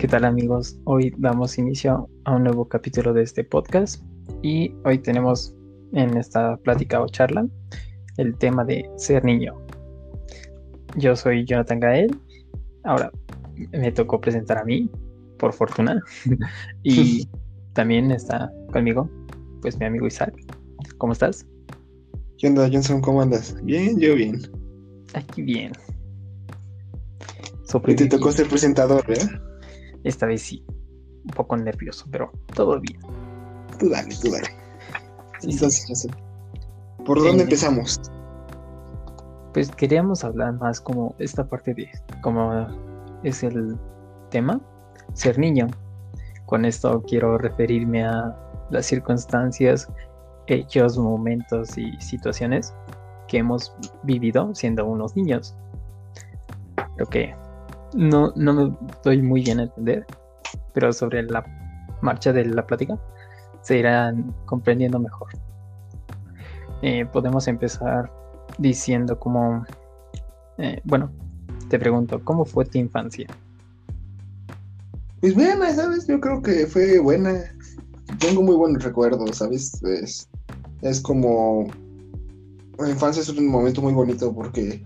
¿Qué tal amigos? Hoy damos inicio a un nuevo capítulo de este podcast y hoy tenemos en esta plática o charla el tema de ser niño. Yo soy Jonathan Gael. Ahora me tocó presentar a mí, por fortuna. y también está conmigo, pues mi amigo Isaac. ¿Cómo estás? ¿Qué onda, Johnson? ¿Cómo andas? Bien, yo bien. Aquí bien. Y te tocó ser presentador, ¿eh? Esta vez sí. Un poco nervioso, pero todo bien. Tú dale, tú dale. ¿Por dónde empezamos? Pues queríamos hablar más como esta parte de como es el tema, ser niño. Con esto quiero referirme a las circunstancias, hechos, momentos y situaciones que hemos vivido siendo unos niños. Lo que no, no me doy muy bien a entender, pero sobre la marcha de la plática se irán comprendiendo mejor. Eh, podemos empezar diciendo como, eh, bueno, te pregunto, ¿cómo fue tu infancia? Pues buena, ¿sabes? Yo creo que fue buena. Tengo muy buenos recuerdos, ¿sabes? Es, es como... La infancia es un momento muy bonito porque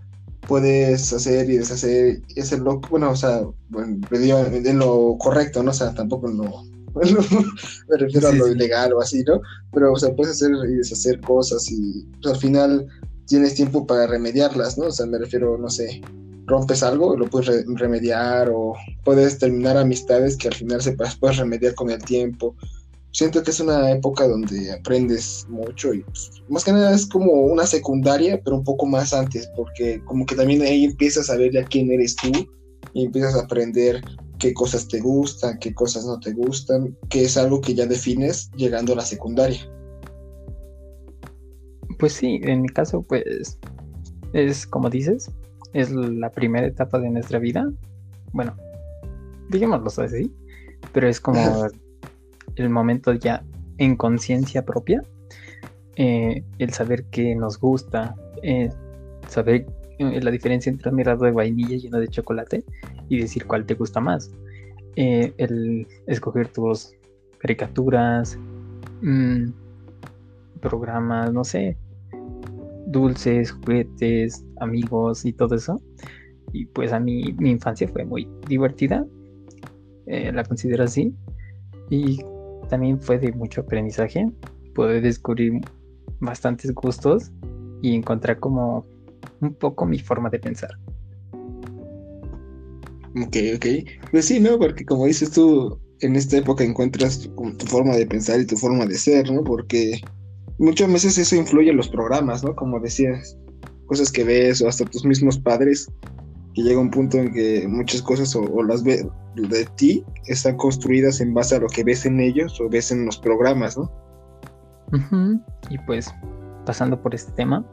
puedes hacer y deshacer y hacerlo, bueno, o sea, bueno, en lo correcto, ¿no? O sea, tampoco en lo, me refiero a lo ilegal o así, ¿no? Pero, o sea, puedes hacer y deshacer cosas y pues, al final tienes tiempo para remediarlas, ¿no? O sea, me refiero, no sé, rompes algo, lo puedes remediar o puedes terminar amistades que al final se puedes remediar con el tiempo siento que es una época donde aprendes mucho y pues, más que nada es como una secundaria, pero un poco más antes, porque como que también ahí empiezas a ver ya quién eres tú y empiezas a aprender qué cosas te gustan, qué cosas no te gustan, que es algo que ya defines llegando a la secundaria. Pues sí, en mi caso pues es como dices, es la primera etapa de nuestra vida. Bueno, digámoslo así, pero es como el momento ya en conciencia propia, eh, el saber qué nos gusta, eh, saber eh, la diferencia entre un helado de vainilla lleno de chocolate y decir cuál te gusta más. el escoger tus caricaturas, mm, programas, no sé, dulces, juguetes, amigos y todo eso. Y pues a mí mi infancia fue muy divertida, la considero así. Y también fue de mucho aprendizaje, poder descubrir bastantes gustos y encontrar como un poco mi forma de pensar. Ok, ok. Pues sí, ¿no? Porque como dices tú, en esta época encuentras tu, forma de pensar y tu forma de ser, ¿no? Porque muchas veces eso influye en los programas, ¿no? Como decías, cosas que ves o hasta tus mismos padres que llega un punto en que muchas cosas o, las ve, de ti están construidas en base a lo que ves en ellos o ves en los programas, ¿no? Y pues, pasando por este tema,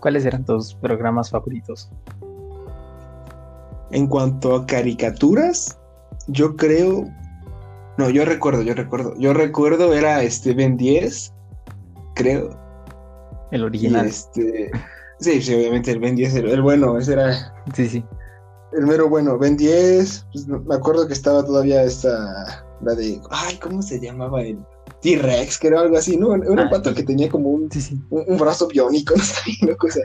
¿cuáles eran tus programas favoritos? En cuanto a caricaturas, yo creo. No, yo recuerdo, yo recuerdo. Yo recuerdo era este Ben 10, creo. El original. este. Sí, sí, obviamente el Ben 10, el, bueno, ese era. Sí, sí. El mero bueno, Ben 10. Pues, me acuerdo que estaba todavía esta. La de. Ay, ¿cómo se llamaba el T-Rex? Que era algo así, ¿no? Era un ah, pato que tenía como un, un, brazo biónico, no sé, una cosa.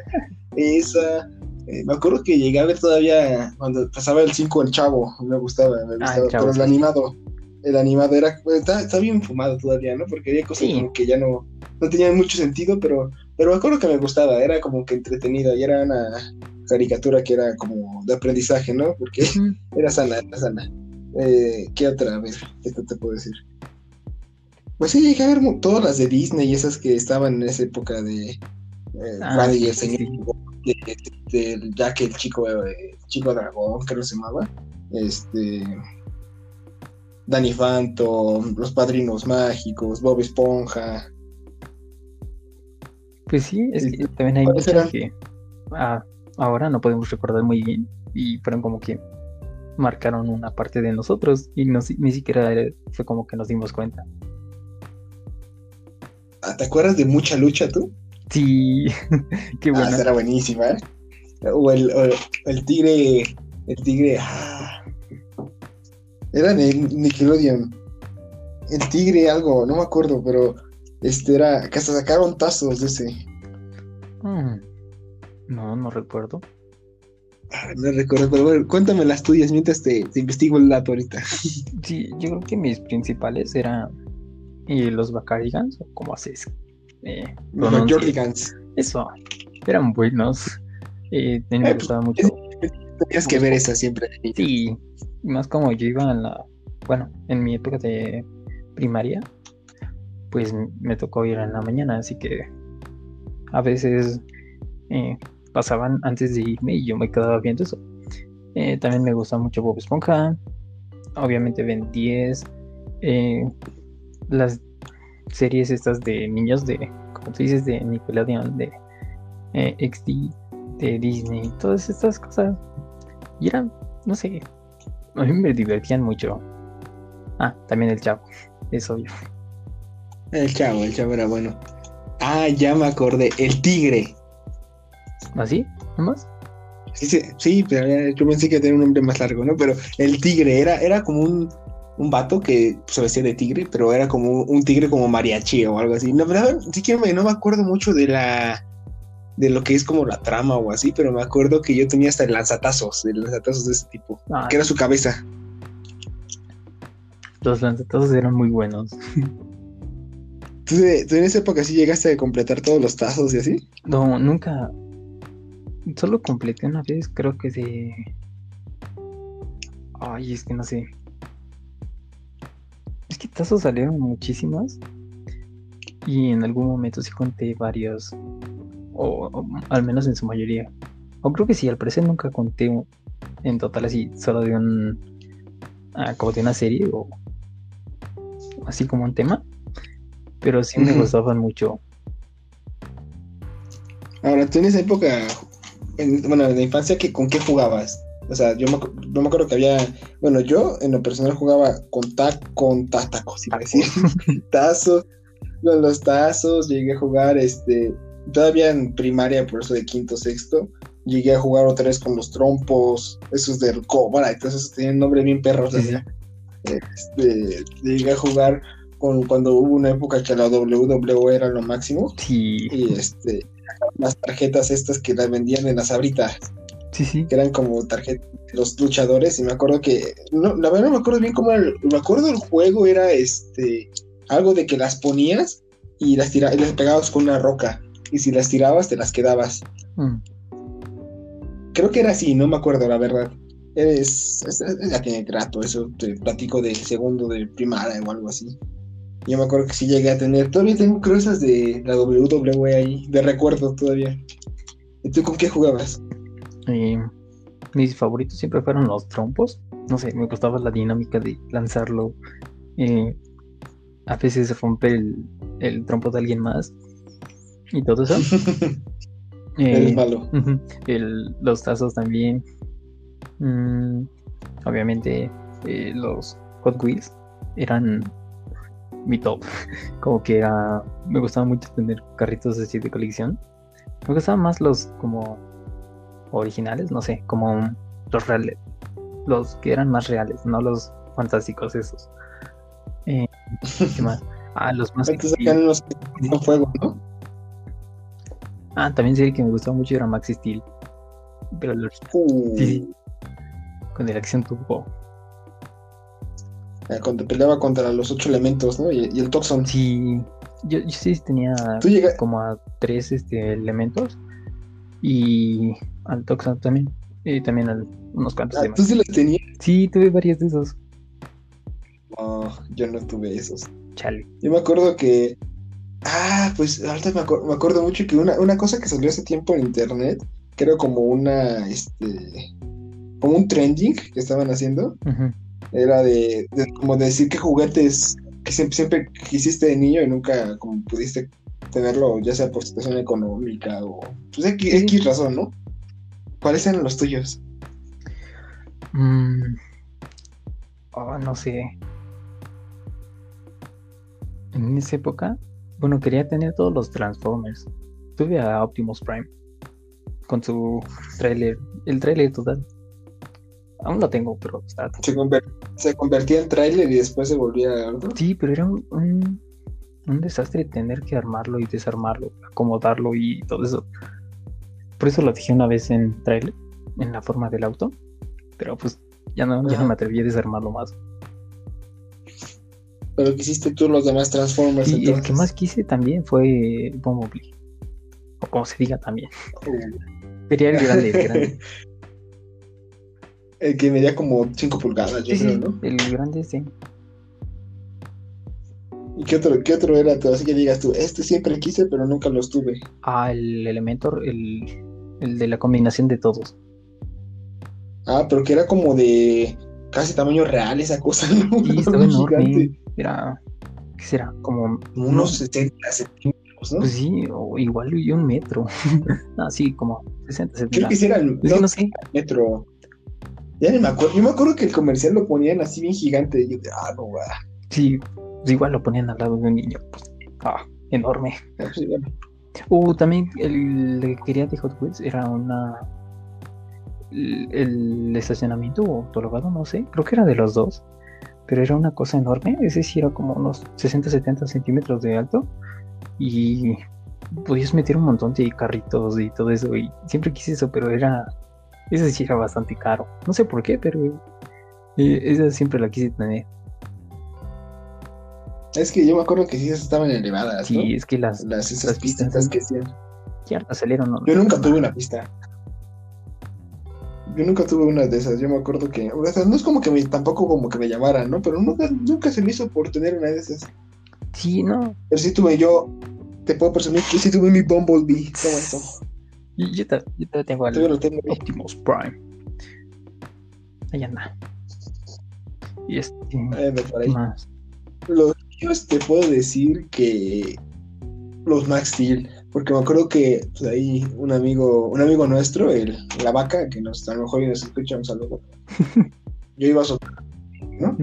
Esa. Eh, me acuerdo que llegué a ver todavía cuando pasaba el 5 el chavo. Me gustaba, me ah, gustaba. pero el animado. El animado era. Está, bien fumado todavía, ¿no? Porque había cosas como que ya no. No tenían mucho sentido, pero pero me acuerdo que me gustaba, era como que entretenida y era una caricatura que era como de aprendizaje, ¿no? Porque era sana, era sana. Eh, ¿Qué otra? A ver, ¿qué te puedo decir? Pues sí, llegué a ver todas las de Disney y esas que estaban en esa época de eh, ah, el de, Jack el chico, eh, chico dragón, creo que se llamaba. Este. Danny Phantom, Los Padrinos Mágicos, Bob Esponja. Pues sí, es que también hay muchas que ah, ahora no podemos recordar muy bien y fueron como que marcaron una parte de nosotros y no, ni siquiera fue como que nos dimos cuenta. Ah, ¿Te acuerdas de Mucha Lucha tú? Sí, qué bueno. Ah, era buenísima, ¿eh? O el, el tigre, el tigre, Era de Nickelodeon. El tigre, algo, no me acuerdo, pero este era. que hasta sacaron tazos de ese. Mm. No, no recuerdo. Ah, no recuerdo, pero bueno, cuéntame las tuyas mientras te, investigo el dato ahorita. Sí, yo creo que mis principales eran y los Bacarigans, o como haces. Eh, los Jordigans. Eso, eran buenos. Eh, me eh, gustaba mucho. Tenías que ver esa siempre. Sí, más como yo iba en la. Bueno, en mi época de primaria, pues me tocó ir en la mañana, así que a veces eh, pasaban antes de irme y yo me quedaba viendo eso. Eh, también me gusta mucho Bob Esponja, obviamente Ben 10, eh, las series estas de niños de, como tú dices, de Nickelodeon, de XD, de Disney, todas estas cosas. Y eran, no sé, a me divertían mucho. Ah, también el chavo, es obvio. El chavo, el chavo era bueno. Ah, ya me acordé. El tigre. ¿Así? ¿No más? Sí, sí, sí, pero yo pensé que tenía un nombre más largo, ¿no? Pero el tigre era, era como un, un vato que se vestía de tigre, pero era como un tigre como mariachi o algo así. No, verdad, sí que me, no me acuerdo mucho de la de lo que es como la trama o así, pero me acuerdo que yo tenía hasta el lanzatazos, el lanzatazos de ese tipo, ah, que era su cabeza. Los lanzatazos eran muy buenos. ¿Tú, en esa época sí llegaste a completar todos los tazos y así? No, nunca. Solo completé una vez, creo que de. Ay, es que no sé. Es que tazos salieron muchísimos. Y en algún momento sí conté varios. O, al menos en su mayoría. O creo que sí, al parecer nunca conté en total así, solo de un. Ah, como de una serie o. Así como un tema pero sí me gustaban mucho. Ahora, tú en esa época, bueno, en la infancia, ¿con qué jugabas? O sea, yo me, no me acuerdo que había, bueno, yo en lo personal jugaba con, ta, con tacos, iba a decir, tazos, con los tazos, llegué a jugar, este, todavía en primaria, por eso de quinto, sexto, llegué a jugar otra vez con los trompos, esos del cobra, entonces tenían nombre bien perros, este, llegué a jugar cuando hubo una época que la WWE era lo máximo. Sí. Y este, las tarjetas estas que las vendían en las abritas. Sí, sí. Que eran como tarjetas de los luchadores. Y me acuerdo que. No, la verdad no me acuerdo bien cómo era. Me acuerdo el juego era este. Algo de que las ponías y las, tira, y las pegabas con una roca. Y si las tirabas, te las quedabas. Mm. Creo que era así, no me acuerdo, la verdad. Es, ya tiene trato, eso te platico de segundo de primaria o algo así. Yo me acuerdo que sí llegué a tener. Todavía tengo cruzas de la WWE ahí, de recuerdo todavía. ¿Y tú con qué jugabas? Eh, mis favoritos siempre fueron los trompos. No sé, me gustaba la dinámica de lanzarlo. Eh, a veces romper el, trompo de alguien más. Y todo eso. eh, malo. los tazos también. Mm, obviamente, eh, los Hot Wheels eran mi top. Como que era. Me gustaba mucho tener carritos así de colección. Me gustaban más los como originales, no sé, como los reales. Los que eran más reales, no los fantásticos esos. Eh, ¿Qué más? Ah, los más. los con fuego, ¿no? Ah, también sí que me gustaba mucho era Maxi Steel. Pero los. Uh. Sí, Con el acción turbo. Eh, cuando peleaba contra los ocho elementos, ¿no? Y, el Toxon. Sí, yo, sí tenía como a tres este, elementos. Y al Toxon también. Y también a unos cuantos ah, ¿Tú sí los tenías? Sí, tuve varios de esos. No, yo no tuve esos. Chale. Yo me acuerdo que. Ah, pues ahorita me, me acuerdo mucho que una, una cosa que salió hace tiempo en internet, que era como una. Este. Como un trending que estaban haciendo. Era de, como decir que juguetes que siempre, siempre quisiste de niño y nunca como pudiste tenerlo, ya sea por situación económica o pues X, razón, ¿no? ¿Cuáles eran los tuyos? Mm. Oh, no sé. En esa época, bueno, quería tener todos los Transformers. Tuve a Optimus Prime con su trailer, el trailer total. Aún lo tengo, pero está. Se, convertía en trailer y después se volvía algo. Sí, pero era un, un, desastre tener que armarlo y desarmarlo, acomodarlo y todo eso. Por eso lo dije una vez en trailer, en la forma del auto. Pero pues ya no, ya no me atreví a desarmarlo más. Pero quisiste tú los demás Transformers. Y el que más quise también fue Bumblebee. O como se diga también. Quería el grande, el grande. El que medía como 5 pulgadas, yo creo, ¿no? El grande, sí. ¿Y qué otro, qué otro era? Así que digas tú, este siempre quise, pero nunca los tuve. Ah, el Elementor, el, el de la combinación de todos. Ah, pero que era como de casi tamaño real esa cosa, ¿no? Sí, estaba enorme. Era, ¿qué será? Como unos 60 centímetros, ¿no? Pues sí, o igual y un metro. Así como 60 centímetros. Creo que sí era el no, no sé. metro. Ya ni me acuerdo. Yo me acuerdo que el comercial lo ponían así bien gigante. Y yo de, ah, no, va. Sí, pues igual lo ponían al lado de un niño. Pues, ah, enorme. Ah, pues uh, también el, que quería de Hot Wheels era una. El, estacionamiento autologado, no sé. Creo que era de los dos. Pero era una cosa enorme. Ese sí era como unos 60-70 centímetros de alto. Y podías meter un montón de carritos y todo eso. Y siempre quise eso, pero era esa sí era bastante caro. No sé por qué, pero eh, esa siempre la quise tener. Es que yo me acuerdo que sí estaban elevadas. Sí, es que las, las, esas pistas que hacían. Ya salieron, ¿no? Yo nunca tuve una pista. Yo nunca tuve una de esas. Yo me acuerdo que. O sea, no es como que me, tampoco como que me llamaran, ¿no? Pero nunca, nunca se me hizo por tener una de esas. Sí, no. Pero sí tuve yo. Te puedo presumir que sí tuve mi Bumblebee. Todo eso. Yo, yo, te, yo tengo al tengo Optimus Prime. Ahí anda. Y este. ¿qué más? Los te puedo decir que los Max Steel, porque me acuerdo que pues, ahí un amigo, un amigo nuestro, el, la vaca, que nos, a lo mejor nos escucha un saludo. Yo iba a su ¿no?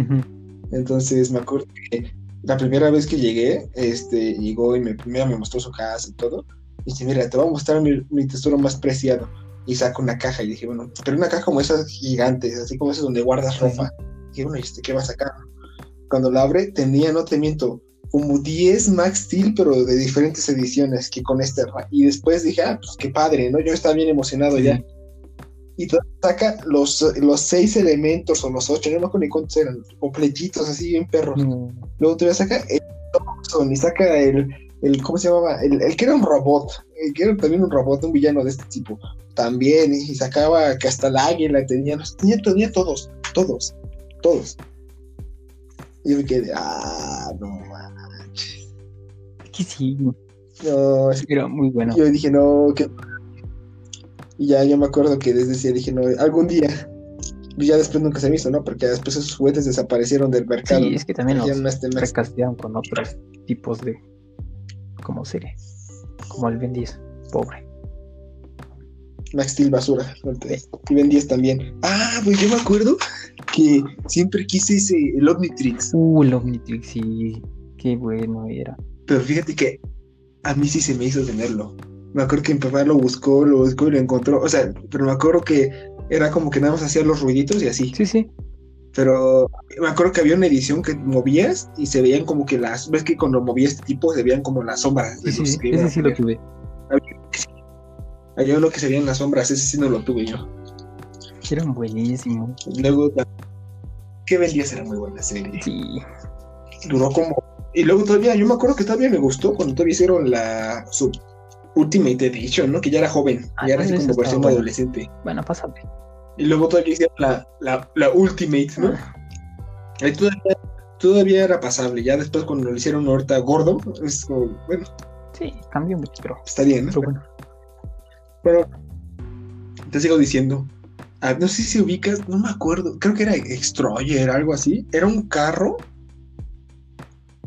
Entonces me acuerdo que la primera vez que llegué, este, llegó y me, primero me mostró su casa y todo. Y dice, mira, te voy a mostrar mi, tesoro más preciado. Y saco una caja y dije, bueno, pero una caja como esas gigantes, así como esas donde guardas ropa. Y dije, bueno, ¿y este qué va a sacar? Cuando la abre, tenía, no te miento, como 10 Max Steel, pero de diferentes ediciones que con este. Y después dije, ah, pues qué padre, ¿no? Yo estaba bien emocionado ya. Y saca los, los seis elementos o los ocho, no me acuerdo ni cuántos eran, completitos, así bien perros. Luego te voy a sacar el Thompson y saca el, el ¿cómo se llamaba? El, el, que era un robot, el que era también un robot, un villano de este tipo, también, y sacaba que hasta la águila tenía, tenía, tenía todos, todos, todos. Y yo me quedé, ah, no manches. Que sí. No, era muy bueno. Yo dije, no, que. Y ya yo me acuerdo que desde ese dije, no, algún día. Y ya después nunca se visto, ¿no? Porque después esos juguetes desaparecieron del mercado. Sí, es que también los recastearon con otros tipos de como serie, como el Ben 10, pobre. Max Steel basura. Y Ben 10 también. Ah, pues yo me acuerdo que siempre quise ese, el Omnitrix. Uh, el Omnitrix, sí. Qué bueno era. Pero fíjate que a mí sí se me hizo tenerlo. Me acuerdo que mi papá lo buscó, lo buscó y lo encontró. O sea, pero me acuerdo que era como que nada más hacía los ruiditos y así. Sí, sí. Pero me acuerdo que había una edición que movías y se veían como que las. ¿Ves que cuando movías este tipo se veían como las sombras? sí, sí, ese sí lo tuve. Había uno que se veían las sombras, ese sí no lo tuve yo. Eran buenísimos. Luego, ¿qué vendías? Era muy buena serie. Sí. Duró como. Y luego todavía, yo me acuerdo que todavía me gustó cuando todavía hicieron la su Ultimate Edition, ¿no? Que ya era joven, ah, ya era así como versión adolescente. Bueno, pásate. Y luego todavía hicieron la, la, la Ultimate, ¿no? Ah. Ahí todavía, todavía, era pasable. Ya después cuando lo hicieron ahorita gordo, es como, bueno. Sí, cambió mucho, pero. Está bien, ¿no? Pero bueno. Pero te sigo diciendo. Ah, no sé si ubicas, no me acuerdo. Creo que era Extroyer, algo así. Era un carro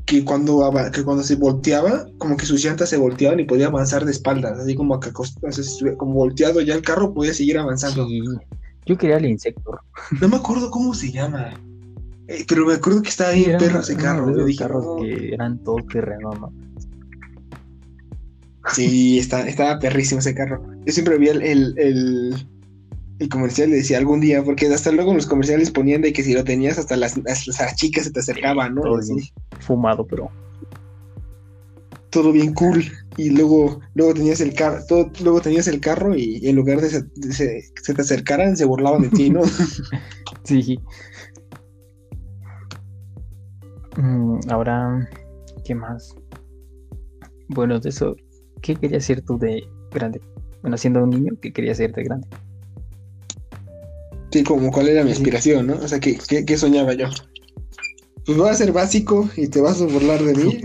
que cuando, que cuando se volteaba, como que sus llantas se volteaban y podía avanzar de espaldas, así como que como volteado ya el carro podía seguir avanzando. Sí. Yo quería el Insector. No me acuerdo cómo se llama. Eh, pero me acuerdo que estaba ahí el perro ese carro. Yo dije, carros que eran todo terreno, ¿no? Sí, está, estaba perrísimo ese carro. Yo siempre vi el, el, el comercial decía algún día, porque hasta luego en los comerciales ponían de que si lo tenías hasta las, las, chicas se te acercaban, ¿no? Todo fumado, pero todo bien cool. Y luego luego tenías el carro luego tenías el carro y, en lugar de, que se, te acercaran se burlaban de ti no sí. Mm, ahora qué más bueno de eso qué querías ser tú de grande bueno siendo un niño qué querías ser de grande sí como cuál era mi aspiración no o sea qué, qué, soñaba yo pues voy a ser básico y te vas a burlar de mí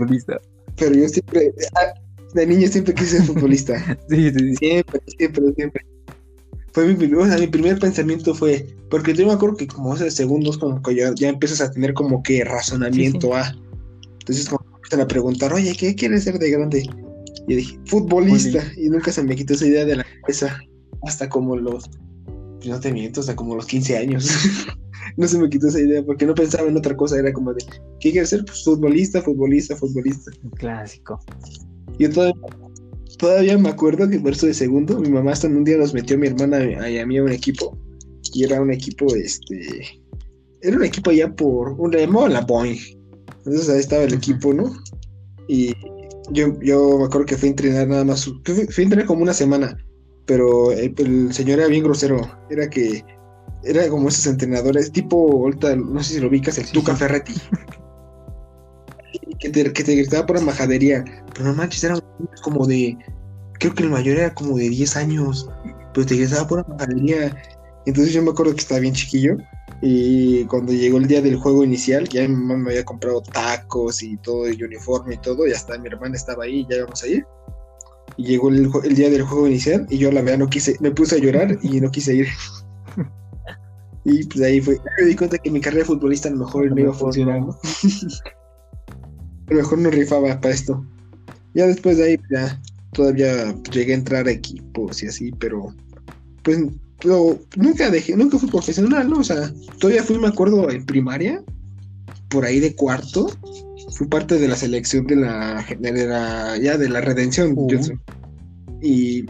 pero yo siempre, ah, de niño siempre quise ser futbolista. sí, sí, sí. Siempre, siempre, siempre. Fue mi, primer, o sea, mi primer pensamiento fue, porque yo me acuerdo que como hace segundos como que ya, ya empiezas a tener como que razonamiento a. Entonces como empiezan a preguntar, oye, ¿qué quieres ser de grande? Y dije, futbolista. Y nunca se me quitó esa idea de la cabeza. Hasta como los, pues no te miento, hasta como los 15 años. no se me quitó esa idea porque no pensaba en otra cosa, era como de, ¿qué quiero ser? Pues futbolista, futbolista, futbolista. Un clásico. Yo todavía, todavía me acuerdo que por eso de segundo, mi mamá hasta un día nos metió a mi hermana y a mí a un equipo, y era un equipo, este, era un equipo allá por, un remo la Boeing. Entonces ahí estaba el equipo, ¿no? Y yo, yo me acuerdo que fui a entrenar nada más, fui, a entrenar como una semana, pero el señor era bien grosero, era que era como esos entrenadores, tipo, ahorita, no sé si lo ubicas, el Tuca Ferretti. que, te, que te gritaba por la majadería. Pero no manches, era como de. Creo que el mayor era como de 10 años. Pero te gritaba por la majadería. Entonces yo me acuerdo que estaba bien chiquillo. Y cuando llegó el día del juego inicial, ya mi mamá me había comprado tacos y todo, el uniforme y todo. Y hasta mi hermana estaba ahí, ya íbamos a ir. Y llegó el, el día del juego inicial. Y yo la verdad no quise, me puse a llorar y no quise ir. Y pues ahí fue, me di cuenta que mi carrera de futbolista a lo mejor no iba a funcionar, ¿no? a lo mejor no rifaba para esto. Ya después de ahí, pues, ya todavía llegué a entrar a equipos y así, pero pues nunca dejé, nunca fui profesional, ¿no? O sea, todavía fui, me acuerdo, en primaria, por ahí de cuarto, fui parte de la selección de la, de la ya de la redención, y,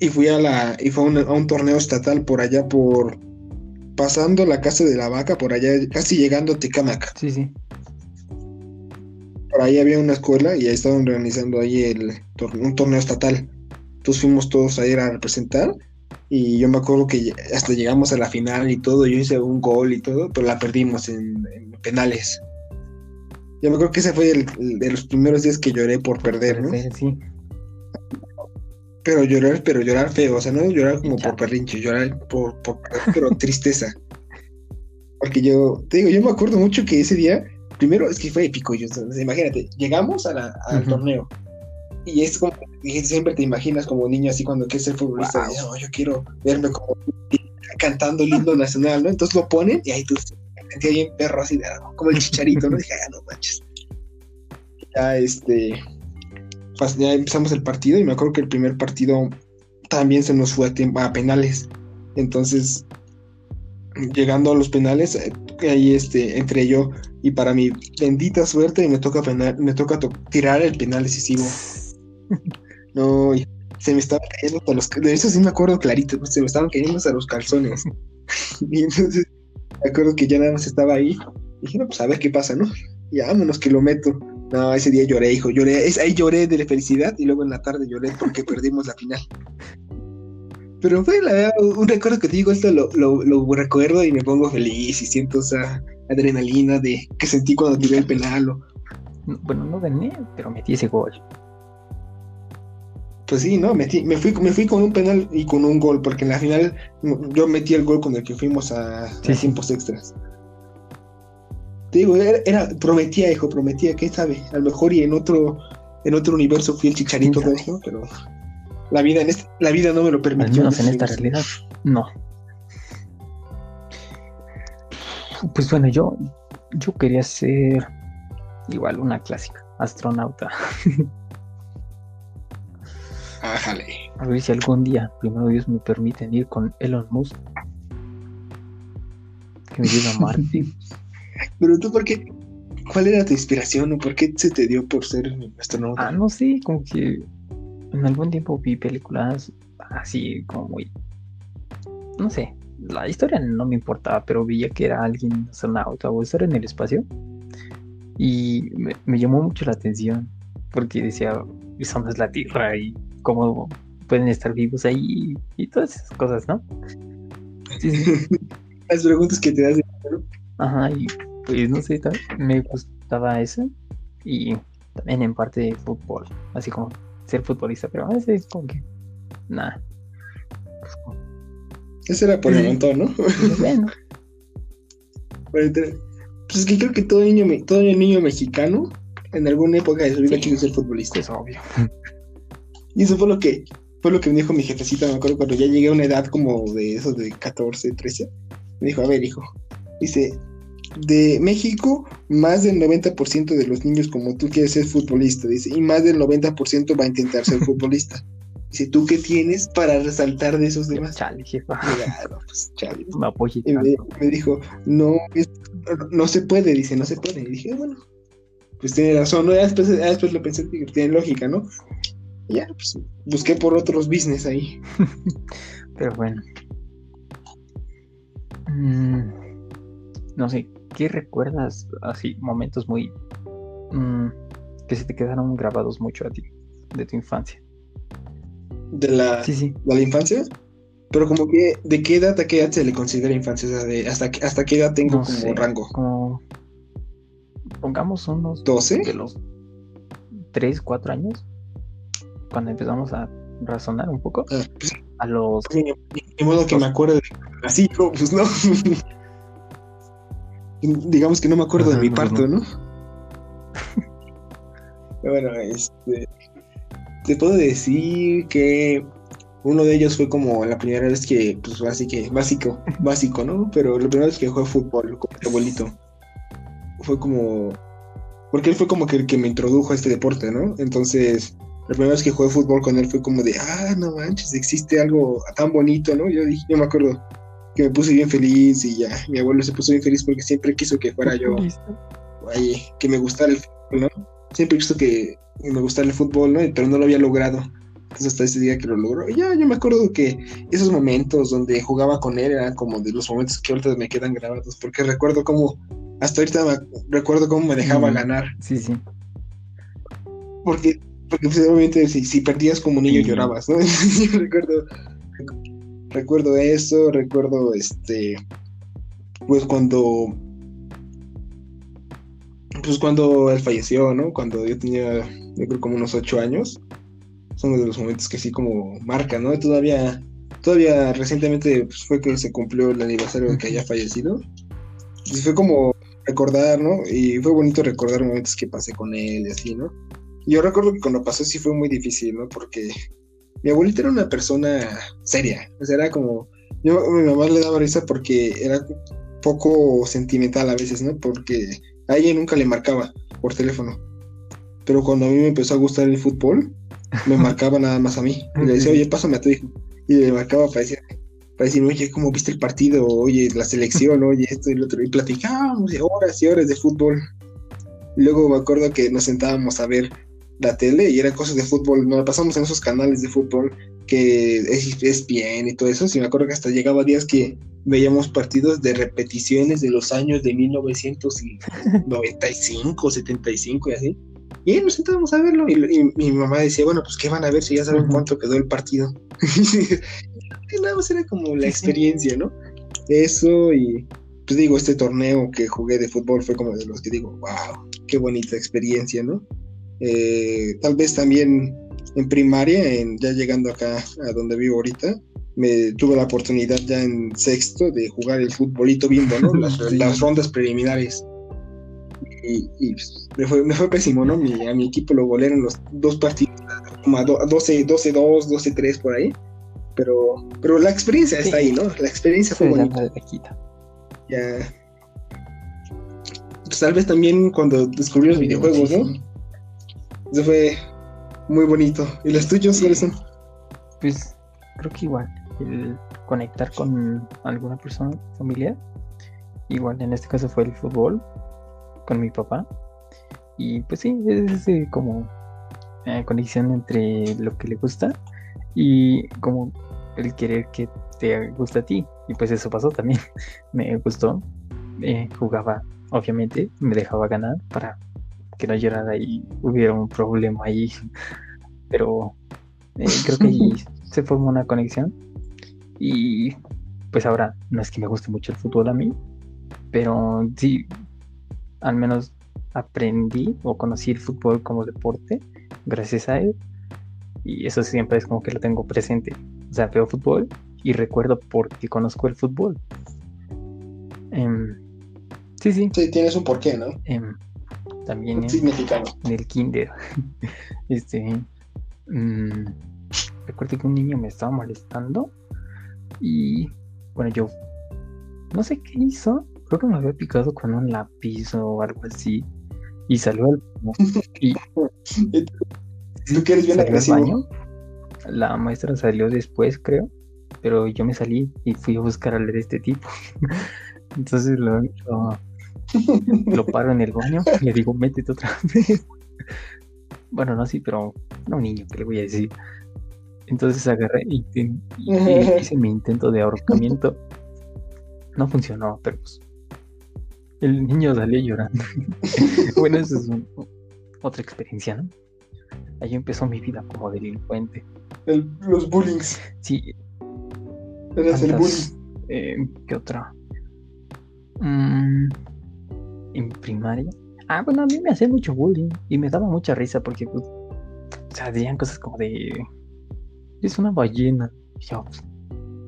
y fui a la, y fue a un torneo estatal por allá por pasando la casa de la vaca por allá, casi llegando a Ticamac. Sí, sí. Por ahí había una escuela y ahí estaban organizando ahí el un torneo estatal. Entonces fuimos todos a ir a representar y yo me acuerdo que hasta llegamos a la final y todo, yo hice un gol y todo, pero la perdimos en, penales. Yo me acuerdo que ese fue el, de los primeros días que lloré por perder, ¿no? Sí. Pero llorar, pero llorar feo, o sea, no llorar como por perrinche, llorar por, por pero tristeza. Porque yo, te digo, yo me acuerdo mucho que ese día, primero es que fue épico, yo, imagínate, llegamos a la, al torneo y es como siempre te imaginas como niño así cuando quieres ser futbolista, yo quiero verme como cantando el himno nacional, ¿no? Entonces lo ponen y ahí tú sentía bien perro así, como el chicharito, ¿no? Dije, ah, no manches. Ya este ya empezamos el partido y me acuerdo que el primer partido también se nos fue a, a penales. Entonces, llegando a los penales, eh, ahí este, entré yo y para mi bendita suerte me toca, me toca tirar el penal decisivo. no, se me estaba cayendo hasta los... De eso sí me acuerdo clarito, se me estaban cayendo hasta los calzones. y entonces, me acuerdo que ya nada más estaba ahí. Y dije, no, pues a ver qué pasa, ¿no? Y vámonos que lo meto. No, ese día lloré, hijo, lloré, ahí lloré de la felicidad y luego en la tarde lloré porque perdimos la final. Pero fue la verdad, un recuerdo que te digo, esto lo, lo, recuerdo y me pongo feliz y siento esa adrenalina de que sentí cuando tiré el penal. Bueno, no gané, pero metí ese gol. Pues sí, no, metí, me fui, me fui con un penal y con un gol, porque en la final yo metí el gol con el que fuimos a, tiempos extras. Te digo, era, prometía, hijo, prometía, ¿qué sabe? A lo mejor y en otro, en otro universo fui el chicharito, ¿no? Pero la vida, en este, la vida no me lo permitió. Al menos en esta realidad, no. Pues bueno, yo, yo quería ser igual una clásica, astronauta. Ájale. A ver si algún día, primero Dios, me permiten ir con Elon Musk. Que me lleve a Marte. Pero tú, ¿por qué? ¿Cuál era tu inspiración o por qué se te dio por ser astronauta? Ah, no sé, como que en algún tiempo vi películas así como muy no sé, la historia no me importaba, pero veía que era alguien astronauta o estar en el espacio. Y me, llamó mucho la atención, porque decía, esa no es la Tierra y cómo pueden estar vivos ahí y todas esas cosas, ¿no? Las preguntas que te das. Ajá, y pues no sé, me gustaba eso. Y también en parte de fútbol, así como ser futbolista, pero a veces como que nada. Ese era por el montón, ¿no? Bueno. pues es que creo que todo niño, todo niño mexicano en alguna época de su vida quiso ser futbolista. Es obvio. Y eso fue lo que fue lo que me dijo mi jefecita, me acuerdo cuando ya llegué a una edad como de esos de 14, 13. Me dijo, a ver, hijo, dice, de México, más del 90% de los niños como tú quieres ser futbolista, dice, y más del 90% va a intentar ser futbolista. Dice, ¿tú qué tienes para resaltar de esos demás? Chale, jefa. pues, chale. Me, me, dijo, no, no se puede, dice, no se puede. Y dije, bueno, pues tiene razón, ¿no? después, después lo pensé, tiene lógica, ¿no? Y ya, pues busqué por otros business ahí. Pero bueno. Mm, no sé, ¿qué recuerdas así, momentos muy... Mm, que se te quedaron grabados mucho a ti, de tu infancia? de la, De la infancia. Pero como que, ¿de qué edad a qué edad se le considera infancia? O sea, de hasta, hasta qué edad tengo como rango. Como, pongamos unos... ¿12? De los 3, 4 años. Cuando empezamos a razonar un poco. Ah, pues, a los... De modo que me acuerdo de... Así, pues no. Digamos que no me acuerdo de mi parto, ¿no? bueno, este te puedo decir que uno de ellos fue como la primera vez que, pues así que básico, básico, ¿no? Pero la primera vez que jugué fútbol con mi abuelito fue como, porque él fue como que el que me introdujo a este deporte, ¿no? Entonces, la primera vez que jugué fútbol con él fue como de, ah, no manches, existe algo tan bonito, ¿no? Yo dije, yo me acuerdo que me puse bien feliz y ya, mi abuelo se puso bien feliz porque siempre quiso que fuera yo, ahí, que me gustara el fútbol, ¿no? Siempre quiso que me gustaba el fútbol, ¿no? Pero no lo había logrado. Entonces hasta ese día que lo logró. Y ya, yo me acuerdo que esos momentos donde jugaba con él eran como de los momentos que ahorita me quedan grabados, porque recuerdo cómo, hasta ahorita recuerdo cómo me dejaba mm, ganar. Sí, sí. Porque, porque pues, obviamente si, perdías como niño llorabas, ¿no? yo recuerdo, recuerdo eso, recuerdo este, pues cuando pues cuando él falleció, ¿no? Cuando yo tenía, yo creo como unos ocho años, son de los momentos que sí como marcan, ¿no? Todavía, todavía recientemente pues, fue que se cumplió el aniversario de que haya fallecido. Y fue como recordar, ¿no? Y fue bonito recordar momentos que pasé con él y así, ¿no? yo recuerdo que cuando pasó sí fue muy difícil, ¿no? Porque mi abuelita era una persona seria, o sea, era como, yo a mi mamá le daba risa porque era poco sentimental a veces, ¿no? Porque a ella nunca le marcaba por teléfono. Pero cuando a mí me empezó a gustar el fútbol, me marcaba nada más a mí. Y le decía, oye, pásame a tu hijo. Y le marcaba para decir, para decir, oye, ¿cómo viste el partido? Oye, la selección, oye, esto y lo otro. Y platicábamos horas y horas de fútbol. luego me acuerdo que nos sentábamos a ver la tele y eran cosas de fútbol. Nos pasamos en esos canales de fútbol que es, es bien y todo eso. Y me acuerdo que hasta llegaba días que veíamos partidos de repeticiones de los años de 1995, 75 y así. Y nos sentábamos a verlo y, mi mamá decía, bueno, pues ¿qué van a ver si ya saben cuánto quedó el partido? y nada más era como la experiencia, ¿no? Eso y pues digo, este torneo que jugué de fútbol fue como de los que digo, wow, qué bonita experiencia, ¿no? Eh, tal vez también en primaria, en, ya llegando acá a donde vivo ahorita, me tuve la oportunidad ya en sexto de jugar el futbolito bimbo, ¿no? Las, rondas preliminares. Y, me, fue, me, fue, pésimo, ¿no? Mi, a mi equipo lo golearon los dos partidos, como a 12, 12, 2, 12, 3 por ahí. Pero, pero la experiencia está ahí, ¿no? La experiencia fue bonita. Ya. Pues tal vez también cuando descubrí los videojuegos, ¿no? Eso fue muy bonito. ¿Y los tuyos cuáles son? Pues creo que igual el conectar con alguna persona familiar. Igual en este caso fue el fútbol con mi papá. Y pues sí, es como eh, conexión entre lo que le gusta y como el querer que te guste a ti. Y pues eso pasó también. me gustó. Eh, jugaba, obviamente, me dejaba ganar para que no llorara y hubiera un problema ahí. Pero eh, creo que ahí se formó una conexión. Y pues ahora no es que me guste mucho el fútbol a mí, pero sí, al menos aprendí o conocí el fútbol como deporte gracias a él. Y eso siempre es como que lo tengo presente. O sea, veo fútbol y recuerdo porque conozco el fútbol. Em, sí, sí. Sí, tienes un porqué, ¿no? Em, también en el kinder. este. Mm, recuerdo que un niño me estaba molestando y bueno, yo no sé qué hizo, creo que me había picado con un lápiz o algo así y salió al y tú quieres bien agresivo. Baño. La maestra salió después, creo, pero yo me salí y fui a buscar al de este tipo. Entonces lo, lo, paro en el baño y le digo, métete otra vez. bueno, no, sí, pero no niño, ¿qué le voy a decir? Entonces agarré y, hice mi intento de ahorcamiento. No funcionó, pero pues el niño salió llorando. bueno, esa es otra experiencia, ¿no? Ahí empezó mi vida como delincuente. los bullings. Sí. Eres el bullying. Eh, ¿Qué otra? Mm, en primaria. Ah, bueno, a mí me hacía mucho bullying y me daba mucha risa porque, pues, o sea, decían cosas como de es una ballena. yo,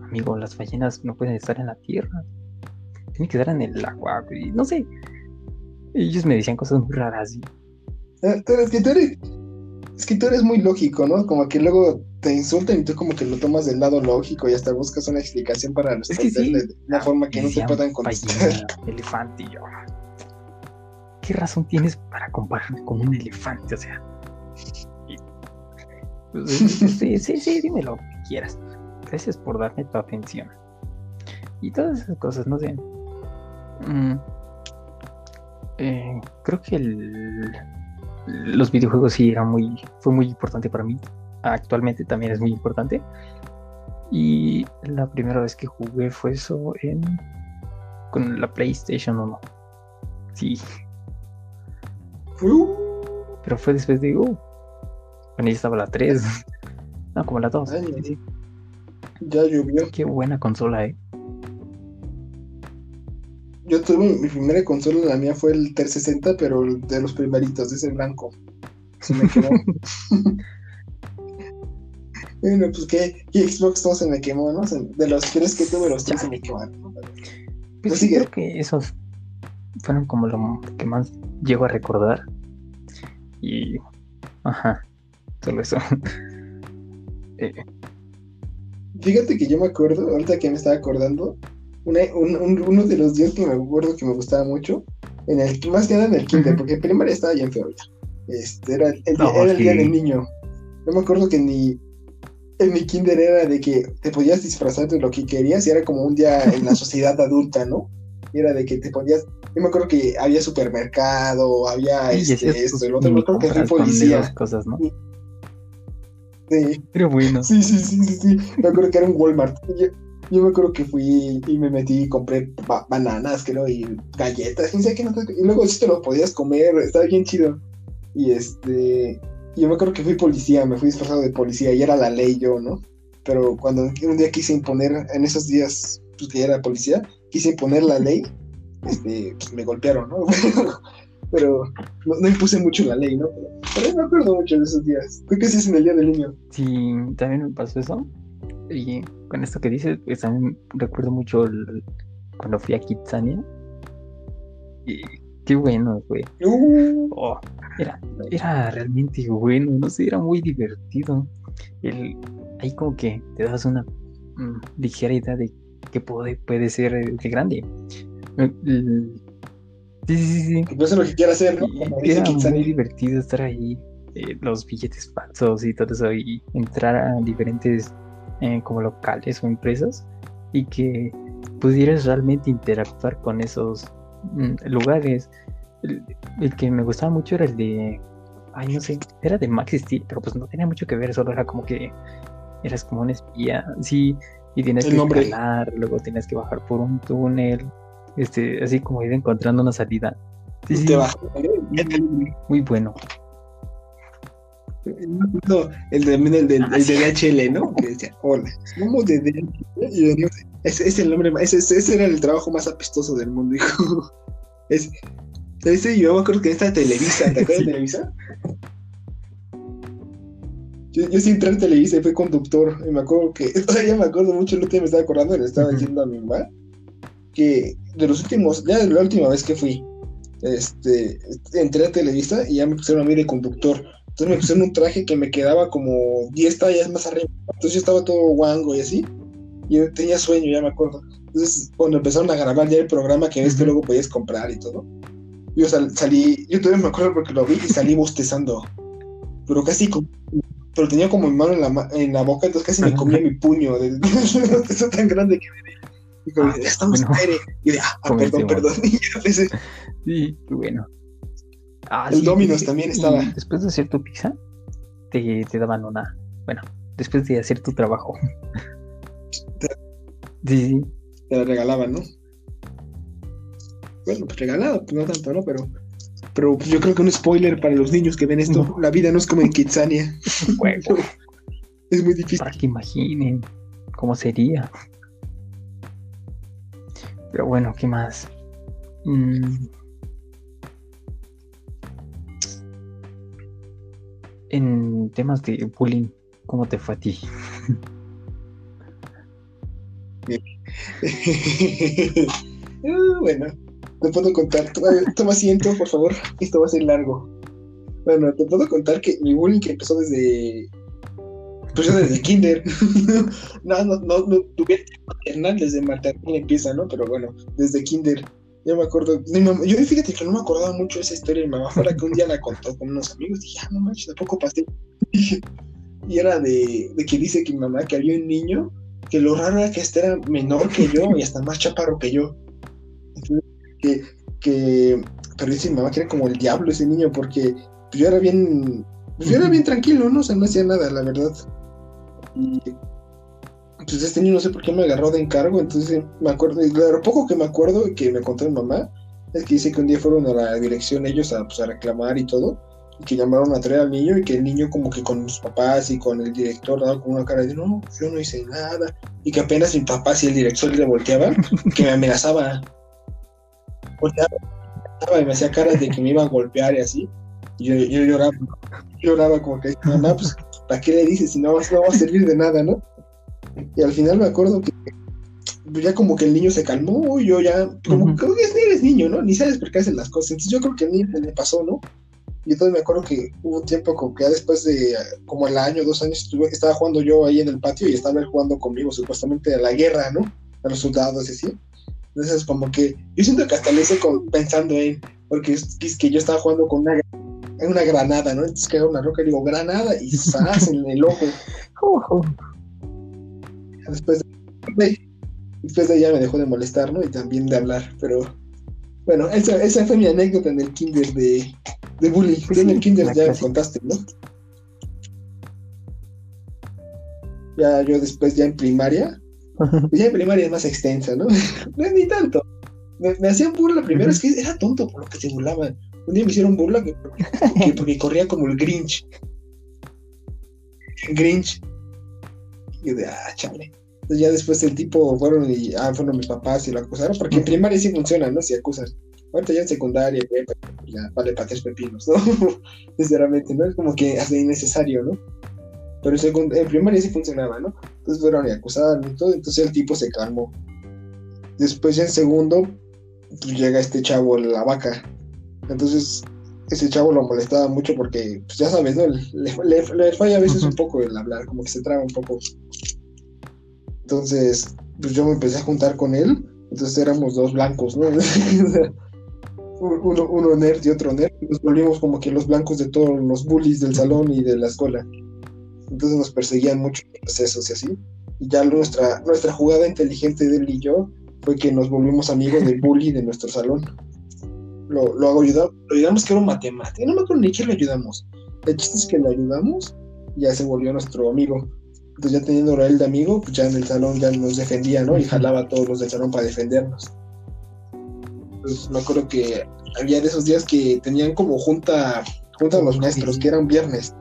amigo, las ballenas no pueden estar en la tierra. Tienen que estar en el agua, y no sé. Ellos me decían cosas muy raras. Ah, es, que tú eres, es que tú eres muy lógico, ¿no? Como que luego te insultan y tú como que lo tomas del lado lógico y hasta buscas una explicación para responderle de una forma que no te puedan contestar. elefante y yo. ¿Qué razón tienes para compararme con un elefante? O sea, Sí, sí, sí, dime lo que quieras. Gracias por darme tu atención. Y todas esas cosas, no sé. Mm, eh, creo que los videojuegos sí era muy, fue muy importante para mí. Actualmente también es muy importante. Y la primera vez que jugué fue eso en con la PlayStation 1. Sí. Pero fue después de uh, bueno, ya estaba la 3. No, como la 2. Ya llovió. Qué buena consola, eh. Yo tuve mi primera consola, la mía fue el 360, pero de los primeritos, de ese blanco. Se me quemó. bueno, pues que Xbox no se me quemó, ¿no? De los tres que tuve, los tres se me quemaron. Pues, pues sí, creo que esos fueron como lo que más llego a recordar. Y. Ajá solo eso. Eh. Fíjate que yo me acuerdo, ahorita que me estaba acordando, uno de los días que me acuerdo que me gustaba mucho, en el más que nada en el kinder, porque primaria estaba ya en feo Este, era, el, era el día del niño. Yo me acuerdo que ni en mi kinder era de que te podías disfrazar de lo que querías y era como un día en la sociedad adulta, ¿no? era de que te podías yo me acuerdo que había supermercado, había este, esto, el otro, me acuerdo que fui policía. Cosas, ¿no? Sí. Pero bueno. Sí, sí, sí, sí, sí. Me acuerdo que era un Walmart. Yo, me acuerdo que fui y me metí y compré bananas, creo, y galletas, y, y luego si te lo podías comer, estaba bien chido. Y este, yo me acuerdo que fui policía, me fui disfrazado de policía y era la ley yo, ¿no? Pero cuando un día quise imponer, en esos días pues, que era policía, quise imponer la ley, este, me golpearon, ¿no? pero no, impuse mucho la ley, ¿no? Pero, me acuerdo mucho de esos días. ¿Tú qué haces en el Día del Niño? Sí, también me pasó eso. Y con esto que dices, pues también recuerdo mucho cuando fui a Kitsania. Y qué bueno fue. Uh. Oh, era, era realmente bueno, no sé, era muy divertido. El, ahí como que te das una mm, ligera idea de qué puede, puede ser de grande. El, Sí, sí, sí. Pues eso es lo que quiere hacer, ¿no? era muy divertido estar ahí, eh, los billetes falsos y todo eso, y entrar a diferentes eh, como locales o empresas y que pudieras realmente interactuar con esos mm, lugares. El, que me gustaba mucho era el de, ay, no sé, era de Max Steel, pero pues no tenía mucho que ver, solo era como que eras como un espía, sí, y tienes que escalar, luego tienes que bajar por un túnel, este, así como ir encontrando una salida. Sí, sí. Muy bueno. el de, el de, el de DHL, ¿no? Que decía, hola, somos de DHL. Ese, es el nombre, ese, ese, era el trabajo más apestoso del mundo, hijo. Es, ese yo me acuerdo que esta Televisa, ¿te acuerdas de Televisa? Yo, yo sí entré en Televisa y fui conductor. Y me acuerdo que, todavía me acuerdo mucho, el último me estaba acordando, le estaba diciendo a mi mamá que de los últimos, ya de la última vez que fui, este, entré a Televisa y ya me pusieron a mí de conductor. Entonces me pusieron un traje que me quedaba como 10 tallas más arriba. Entonces yo estaba todo guango y así. Y yo tenía sueño, ya me acuerdo. Entonces, cuando empezaron a grabar ya el programa que ves que luego podías comprar y todo, yo salí, yo todavía me acuerdo porque lo vi y salí bostezando. Pero casi, pero tenía como mi mano en la, en la boca, entonces casi me comía mi puño de, eso tan grande que me y como, ah, ya estamos bueno. aire. Y de, ah, ah perdón, perdón. sí, bueno. Ah, el sí, Dominos también estaba. Después de hacer tu pizza, te, te, daban una. Bueno, después de hacer tu trabajo. sí, sí. Te la regalaban, ¿no? Bueno, pues regalado, pues no tanto, ¿no? Pero, pero yo creo que un spoiler para los niños que ven esto, la vida no es como en Kitsania. es muy difícil. Para que imaginen cómo sería. Pero bueno, ¿qué más? Mm. En temas de bullying, ¿cómo te fue a ti? Ah, bueno, te puedo contar. Toma asiento, por favor. Esto va a ser largo. Bueno, te puedo contar que mi bullying que empezó desde pues desde kinder. no, no, no, no tuve maternal desde maternal empieza, ¿no? Pero bueno, desde kinder. Yo me acuerdo, yo fíjate que no me acordaba mucho esa historia de mi mamá, fuera que un día la contó con unos amigos, dije, ah, no manches, tampoco pasé. y era de, de, que dice que mi mamá, que había un niño, que lo raro era que este era menor que yo y hasta más chaparro que yo. que, que, pero dice mi mamá que era como el diablo ese niño, porque yo era bien, pues yo era bien tranquilo, ¿no? O sea, no hacía nada, la verdad. Y pues este niño no sé por qué me agarró de encargo, entonces me acuerdo, y lo poco que me acuerdo que me contó mi mamá, es que dice que un día fueron a la dirección ellos a, pues, a reclamar y todo, y que llamaron a traer al niño y que el niño como que con sus papás y con el director daba con una cara de no, yo no hice nada, y que apenas mi papá y el director le volteaban, que me amenazaba. Volteaba, y me hacía caras de que me iba a golpear y así, y yo, yo lloraba, lloraba como que, mamá, pues ¿para qué le dices si no, no va a servir de nada, no? Y al final me acuerdo que ya como que el niño se calmó, yo ya, como que eres niño, ¿no? Ni sabes por qué hacen las cosas. Entonces yo creo que a mí me pasó, ¿no? Y entonces me acuerdo que hubo un tiempo como que ya después de como el año, dos años, estuve, estaba jugando yo ahí en el patio y estaba él jugando conmigo supuestamente a la guerra, ¿no? A los soldados y así. Entonces como que yo siento que hasta le hice pensando en, porque es, que yo estaba jugando con una en una granada, ¿no? Entonces que una roca y digo, granada, y ¡zas! en el ojo. Después de, después de ella me dejó de molestar, ¿no? Y también de hablar, pero bueno, esa, esa fue mi anécdota en el kinder de, de bullying. en el kinder ya me contaste, ¿no? Ya yo después, ya en primaria, ya en primaria es más extensa, ¿no? no ni tanto. Me, me hacían burla primero, es que era tonto por lo que se burlaban. Un día me hicieron burla que, porque corría como el Grinch. Grinch. Y yo de, ah, chale. Entonces ya después el tipo fueron y, ah, fueron mis papás y lo acusaron, porque en primaria sí funciona, ¿no? Si acusan. Ahorita ya en secundaria, ya vale para tres pepinos, ¿no? Sinceramente, ¿no? Es como que hace innecesario, ¿no? Pero en, en primaria sí funcionaba, ¿no? Entonces fueron y acusaron y todo, entonces el tipo se calmó. Después en segundo, pues llega este chavo, la vaca, entonces, ese chavo lo molestaba mucho porque, pues ya sabes, ¿no? Le, falla a veces un poco el hablar, como que se traba un poco. Entonces, pues yo me empecé a juntar con él, entonces éramos dos blancos, ¿no? uno, uno nerd y otro nerd, nos volvimos como que los blancos de todos los bullies del salón y de la escuela. Entonces nos perseguían mucho los procesos y así. Y ya nuestra, nuestra jugada inteligente de él y yo fue que nos volvimos amigos del bully de nuestro salón lo, lo, ayudamos, lo ayudamos que era un matemático, no me acuerdo ni quién lo ayudamos. El chiste es que lo ayudamos ya se volvió nuestro amigo. Entonces ya teniendo él de amigo, pues ya en el salón ya nos defendía, ¿no? Y jalaba a todos los del salón para defendernos. Entonces me acuerdo que había de esos días que tenían como junta, junta los maestros, que era un viernes.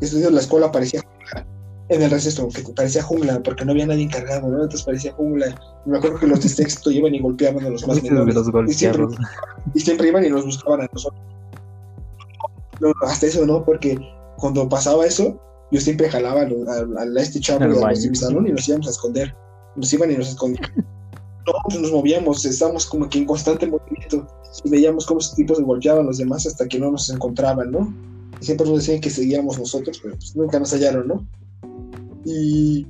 Esos días la escuela parecía. En el receso, que parecía jungla, porque no había nadie encargado, ¿no? Entonces parecía jungla. Me acuerdo que los de sexto iban y golpeaban a los más menores. y, siempre, y siempre iban y nos buscaban a nosotros. No, hasta eso no, porque cuando pasaba eso, yo siempre jalaba a, este chavo de mi salón y nos íbamos a esconder. Nos iban y nos escondían. Nosotros nos movíamos, estábamos como que en constante movimiento y veíamos cómo esos tipos se golpeaban a los demás hasta que no nos encontraban, ¿no? Y siempre nos decían que seguíamos nosotros, pero pues nunca nos hallaron, ¿no? Y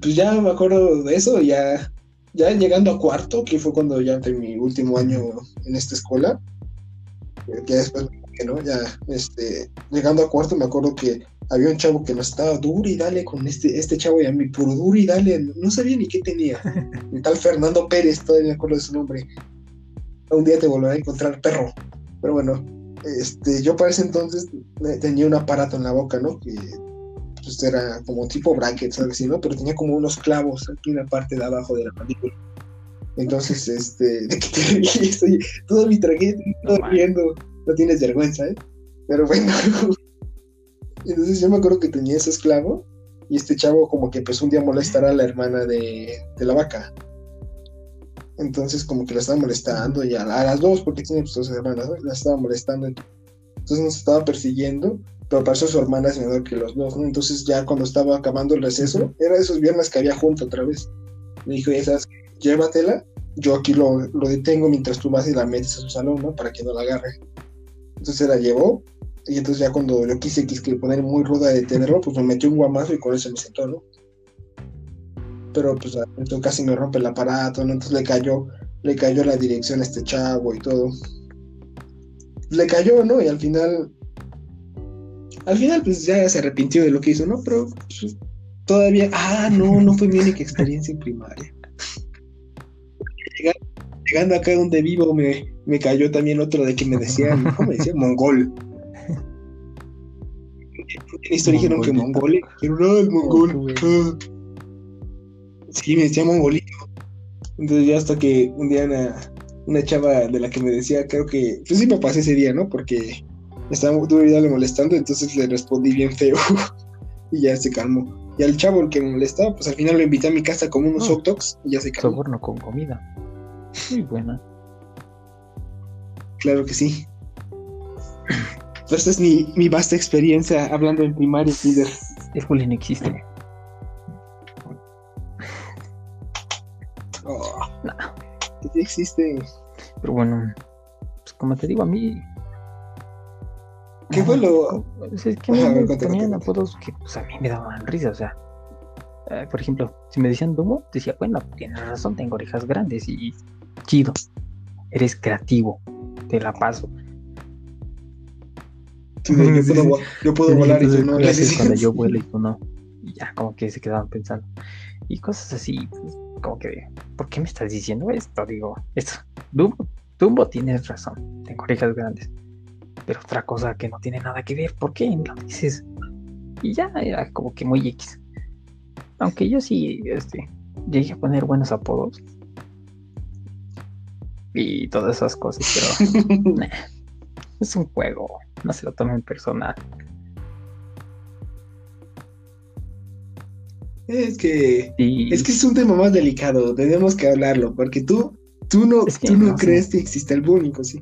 pues ya me acuerdo de eso, ya, ya llegando a cuarto, que fue cuando ya entré mi último año en esta escuela, que después, ¿no? Ya, este, llegando a cuarto me acuerdo que había un chavo que nos estaba duro y dale con este, este chavo y a mí, puro duro y dale, no sabía ni qué tenía. El tal Fernando Pérez, todavía me acuerdo de su nombre. Un día te volverá a encontrar perro. Pero bueno, este, yo para ese entonces tenía un aparato en la boca, ¿no? Que pues era como tipo bracket, ¿sabes? así, ¿no? Pero tenía como unos clavos aquí en la parte de abajo de la mandíbula. Entonces, este, de que te estoy todo mi traguito, todo riendo, no tienes vergüenza, ¿eh? Pero bueno, entonces yo me acuerdo que tenía ese esclavo y este chavo como que empezó un día a molestar a la hermana de, la vaca. Entonces como que la estaba molestando y a, las dos, porque tiene pues, dos hermanas, la estaba molestando. Entonces nos estaba persiguiendo, pero para eso su hermana es menor que los dos, ¿no? Entonces ya cuando estaba acabando el receso, era de esos viernes que había junto otra vez. Me dijo, ya sabes, llévatela, yo aquí lo, lo detengo mientras tú vas y la metes a su salón, ¿no? Para que no la agarre. Entonces se la llevó y entonces ya cuando yo quise, quise poner muy ruda de tenerlo, pues me metió un guamazo y con eso me sentó, ¿no? Pero pues entonces casi me rompe el aparato, ¿no? Entonces le cayó, le cayó la dirección a este chavo y todo. Le cayó, ¿no? Y al final, al final pues ya se arrepintió de lo que hizo, ¿no? Pero pues, todavía, ah, no, no fue mi única experiencia en primaria. Llegando, acá donde vivo me, me cayó también otro de que me decían, ¿cómo me decían? Mongol en esto dijeron que Mongolia. Dijeron, el mongol. Ah". Sí, me decía mongolito. Entonces ya hasta que un día una, chava de la que me decía, creo que, pues sí me pasé ese día, ¿no? Porque estaba le molestando, entonces le respondí bien feo y ya se calmó. Y al chavo el que me molestaba, pues al final lo invité a mi casa como unos hot dogs y ya se calmó. Soborno con comida. Muy buena. Claro que sí. Esta es mi, mi vasta experiencia hablando en primaria, líder. El bullying existe. Oh, no. Existe. Pero bueno, pues como te digo, a mí. ¿Qué fue lo.? Pues, es que a mí tenían apodos que pues, a mí me daban risa, o sea. Eh, por ejemplo, si me decían Dumo, decía, bueno, tienes razón, tengo orejas grandes y chido. Eres creativo, te la paso yo, puedo, volar y tú no. Cuando yo vuelo y tú no. Y ya, como que se quedaban pensando. Y cosas así, pues, como que, ¿por qué me estás diciendo esto? Digo, esto, Dumbo, Dumbo tienes razón, tengo orejas grandes. Pero otra cosa que no tiene nada que ver, ¿por qué lo dices? Y ya era como que muy X. Aunque yo sí, este, llegué a poner buenos apodos. Y todas esas cosas, pero es un juego no se lo tomen personal. Es que es que es un tema más delicado, tenemos que hablarlo, porque tú, tú no, tú no, crees que existe el bullying, ¿sí?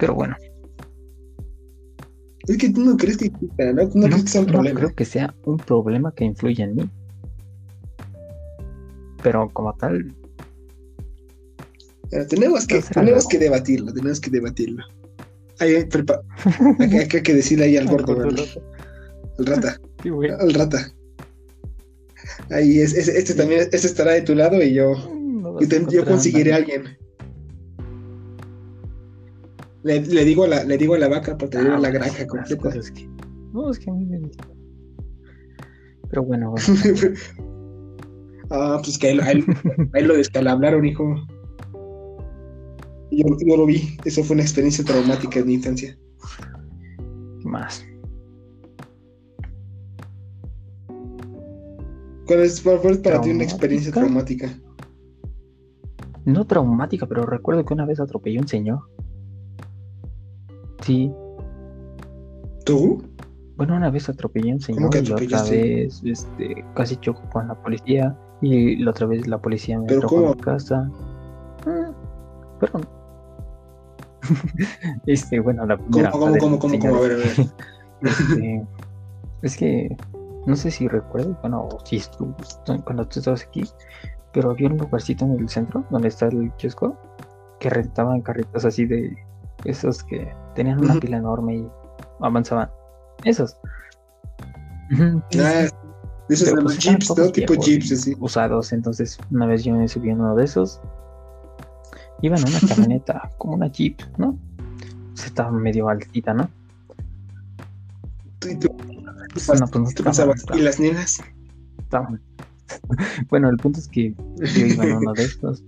Pero bueno. Es que tú no crees que exista, ¿no? no, crees que sea un problema. creo que sea un problema que influye en mí. Pero como tal, tenemos que, tenemos que debatirlo, tenemos que debatirlo. Hay, hay, que decirle ahí al gordo, al rata. Al rata. Ahí es, este también, este estará de tu lado y yo, yo conseguiré a alguien. Le, le, digo a la, le digo a la vaca para tener la granja completa. no, es que a mí me Pero bueno, ah, pues que a él, él lo descalablaron, hijo. Yo, lo vi, eso fue una experiencia traumática en mi infancia. más? ¿Cuál es, fue para ti una experiencia traumática? No traumática, pero recuerdo que una vez atropelló a un señor. Sí. ¿Tú? Bueno, una vez atropellé a un señor y otra vez este, casi chocó con la policía y la otra vez la policía me trajo a mi casa. Ah, perdón. este, bueno, la primera. ¿Cómo, cómo, cómo, cómo, A ver, a ver. Este, es que no sé si recuerdo, bueno, si estuvo cuando tú estabas aquí, pero había un lugarcito en el centro donde está el kiosco que rentaban carritos así de esos que tenían una pila enorme y avanzaban. Esos. Ah, esos de los pues, jeeps, ¿no? Tipo jeeps, así. Usados, entonces una vez yo me subí en uno de esos. Iba en una camioneta, como una jeep, ¿no? Se estaba medio altita, ¿no? ¿Y tú, bueno, pues no pensabas? ¿Y las nenas? Estaban. bueno, el punto es que yo iba en uno de estos.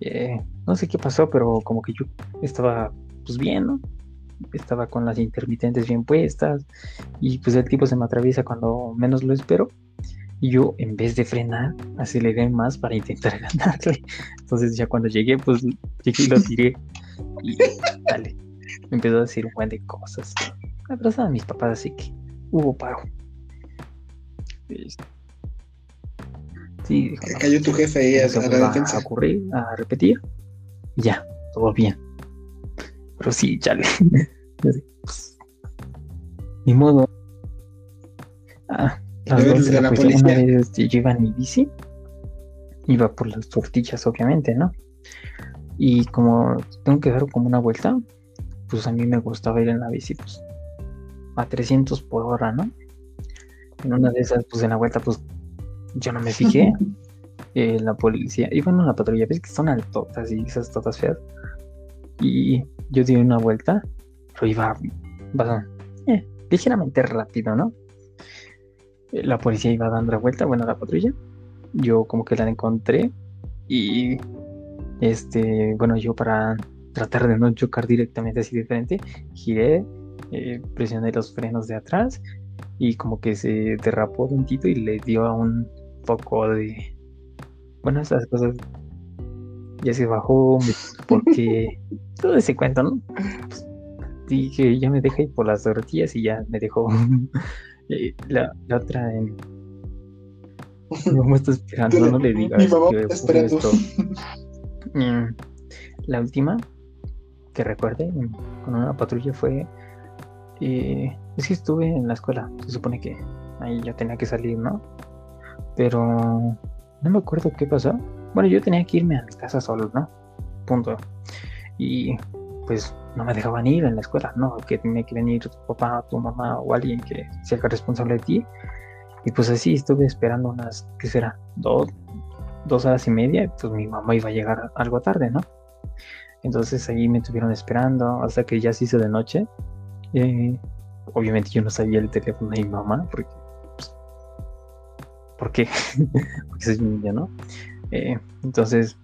Eh, no sé qué pasó, pero como que yo estaba pues bien, ¿no? Estaba con las intermitentes bien puestas y pues el tipo se me atraviesa cuando menos lo espero y yo en vez de frenar aceleré más para intentar ganarle. Entonces ya cuando llegué pues llegué y lo tiré y dale, me empezó a decir un buen de cosas. Abrazaba a mis papás así que hubo paro. Sí, cayó tu jefe ahí a, la defensa. A ocurrir, a repetir. Ya, todo bien. Pero sí, chale. Ni modo. Ah, las dos de la, policía. Una vez yo iba en mi bici. Iba por las tortillas, obviamente, ¿no? Y como tengo que dar como una vuelta, pues a mí me gustaba ir en la bici, pues a 300 por hora, ¿no? En una de esas, pues en la vuelta, pues yo no me fijé. Eh, la policía iba en una patrulla, ves que son altotas y esas totas feas. Y yo di una vuelta, pero iba eh, ligeramente rápido, ¿no? Eh, la policía iba dando la vuelta, bueno, la patrulla. Yo como que la encontré y este, bueno, yo para tratar de no chocar directamente así de frente, giré, presioné los frenos de atrás y como que se derrapó tantito y le dio a un poco de bueno esas cosas ya se bajó porque todo ese cuento no pues, dije ya me dejé por las tortillas y ya me dejó eh, la, la, otra en mi mamá está esperando no le digas que esto mm, la última que recuerde con una patrulla fue eh, es que estuve en la escuela, se supone que ahí ya tenía que salir, ¿no? Pero no me acuerdo qué pasó. Bueno, yo tenía que irme a mi casa solo, ¿no? Punto. Y pues no me dejaban ir en la escuela, ¿no? Que tenía que venir tu papá, tu mamá o alguien que sea responsable de ti. Y pues así estuve esperando unas, ¿qué será? Dos, dos horas y media. Pues mi mamá iba a llegar algo tarde, ¿no? Entonces ahí me estuvieron esperando hasta que ya se hizo de noche. Eh, obviamente yo no sabía el teléfono de mi mamá, porque. Pues, ¿Por qué? porque soy niña, ¿no? Eh, entonces,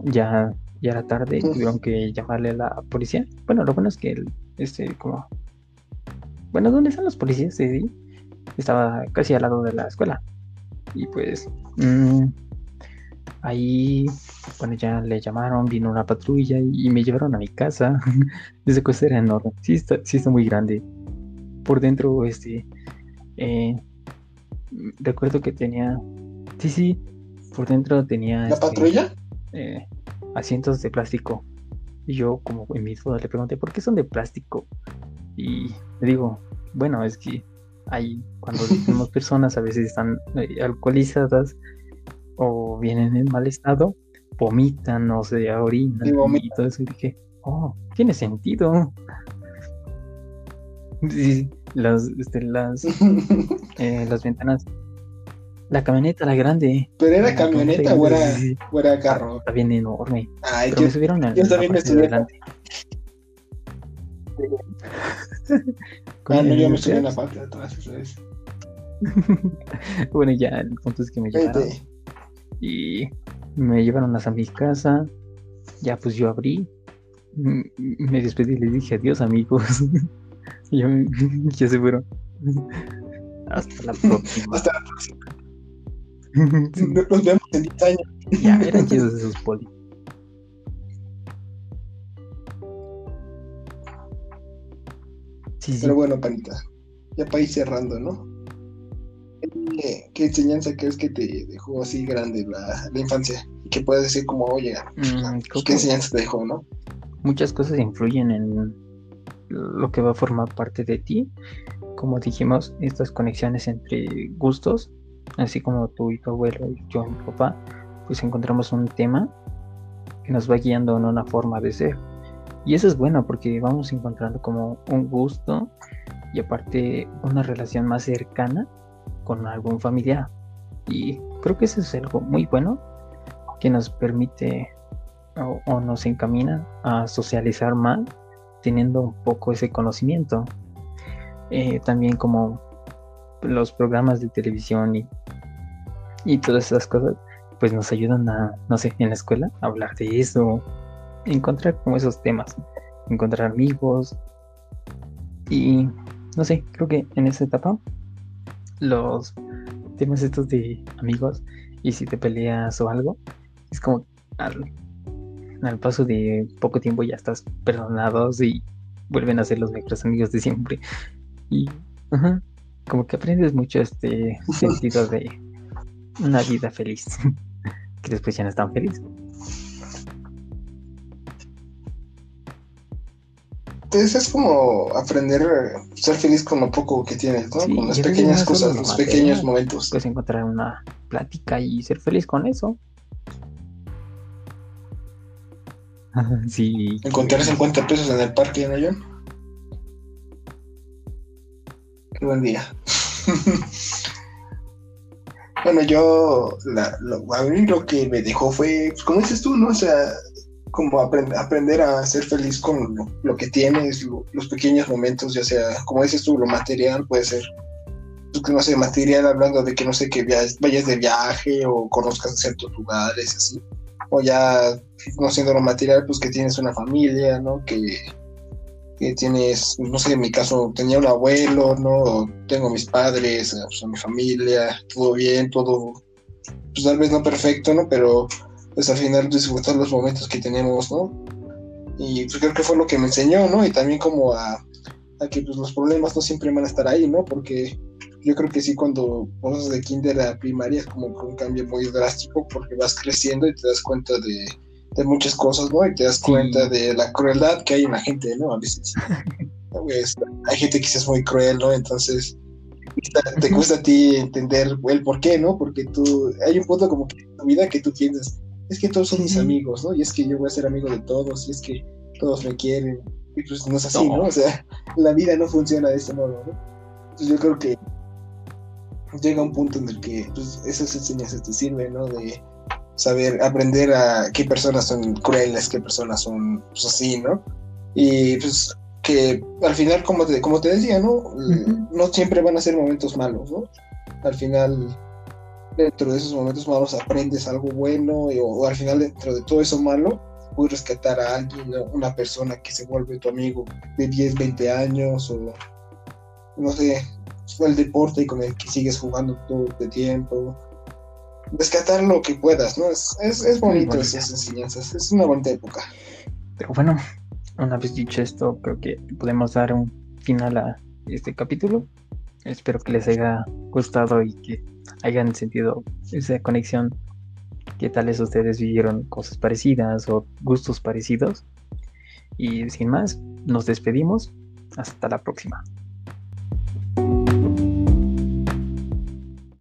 ya, ya era tarde, tuvieron que llamarle a la policía. Bueno, lo bueno es que, este, como. Bueno, ¿dónde están los policías? Sí, estaba casi al lado de la escuela. Y pues. Mm, ahí, bueno, ya le llamaron, vino una patrulla y, me llevaron a mi casa. Esa cosa era enorme. Sí está, sí está muy grande por dentro, este, eh, recuerdo que tenía, sí, sí, por dentro tenía... ¿La este, patrulla? Eh, asientos de plástico. Y yo como en mi duda le pregunté, ¿por qué son de plástico? Y le digo, bueno, es que hay, cuando tenemos personas a veces están eh, alcoholizadas o vienen en mal estado, vomitan o se orinan y, todo eso. Y dije, oh, tiene sentido. Sí, las, este, las, eh, las ventanas. La camioneta, la grande. ¿Pero era camioneta, o, era, o, era, carro? Está bien enorme. Ay, Pero yo, me subieron al, yo también me subí adelante. Ah, no, yo me subí en la parte de atrás, ¿sabes? bueno, ya el punto es que me llevaron. Y me llevaron a mi casa. Ya pues yo abrí. Me despedí y les dije adiós amigos. Yo, yo seguro. Hasta la próxima. Hasta la próxima. Nos vemos en 10 años. Ya, eran chidos esos poli. Sí, sí. Pero bueno, panita. Ya para ir cerrando, ¿no? ¿Qué, enseñanza crees que te dejó así grande la, la infancia? Y que puedes decir como, oye, mm, ¿qué enseñanza te dejó, no? Muchas cosas influyen en lo que va a formar parte de ti. Como dijimos, estas conexiones entre gustos, así como tú y tu abuelo y yo y mi papá, pues encontramos un tema que nos va guiando en una forma de ser. Y eso es bueno porque vamos encontrando como un gusto y aparte una relación más cercana con algún familiar. Y creo que eso es algo muy bueno que nos permite o, nos encamina a socializar más teniendo un poco ese conocimiento. Eh, también como los programas de televisión y, y todas esas cosas, pues nos ayudan a, no sé, en la escuela, a hablar de eso, encontrar como esos temas, encontrar amigos y no sé, creo que en esa etapa los temas estos de amigos y si te peleas o algo, es como al, paso de poco tiempo ya estás perdonados y vuelven a ser los mejores amigos de siempre. Y como que aprendes mucho este sentido de una vida feliz, que después ya no es tan feliz. Entonces es como aprender a ser feliz con lo poco que tienes, ¿no? con las pequeñas cosas, los pequeños momentos. Puedes encontrar una plática y ser feliz con eso. sí. Encontrar 50 pesos en el parque, ¿no, John? Buen día. bueno, yo, lo, a mí lo que me dejó fue, pues, como dices tú, ¿no? O sea, como aprender a ser feliz con lo, que tienes, los pequeños momentos, ya sea, como dices tú, lo material puede ser, pues, no sé, material hablando de que no sé, que vayas de viaje o conozcas ciertos lugares, así, o ya no siendo lo material, pues que tienes una familia, ¿no? Que, que tienes, no sé, en mi caso tenía un abuelo, ¿no? tengo mis padres, pues, mi familia, todo bien, todo, pues tal vez no perfecto, ¿no? Pero pues al final disfrutar los momentos que tenemos, ¿no? Y pues creo que fue lo que me enseñó, ¿no? Y también como a, que pues los problemas no siempre van a estar ahí, ¿no? Porque yo creo que sí cuando pasas de kinder a primaria es como un cambio muy drástico porque vas creciendo y te das cuenta de, muchas cosas, ¿no? Y te das cuenta de la crueldad que hay en la gente, ¿no? A veces pues, hay gente que es muy cruel, ¿no? Entonces te cuesta a ti entender el por qué, ¿no? Porque tú, hay un punto como que en tu vida que tú piensas, es que todos son mis amigos, ¿no? Y es que yo voy a ser amigo de todos, y es que todos me quieren. Y pues no es así, ¿no? O sea, la vida no funciona de ese modo, ¿no? Entonces yo creo que llega un punto en el que pues, esas enseñanzas te sirven, ¿no? De saber, aprender a qué personas son crueles, qué personas son pues, así, ¿no? Y pues que al final, como te, como te decía, ¿no? No siempre van a ser momentos malos, ¿no? Al final dentro de esos momentos malos aprendes algo bueno o, al final dentro de todo eso malo puedes rescatar a alguien, una persona que se vuelve tu amigo de 10, 20 años o no sé, el deporte con el que sigues jugando todo el tiempo. Rescatar lo que puedas, ¿no? Es, es, bonito esas enseñanzas, es una bonita época. Pero bueno, una vez dicho esto, creo que podemos dar un final a este capítulo. Espero que les haya gustado y que hayan sentido esa conexión. ¿Qué tales ustedes vivieron cosas parecidas o gustos parecidos? Y sin más, nos despedimos. Hasta la próxima.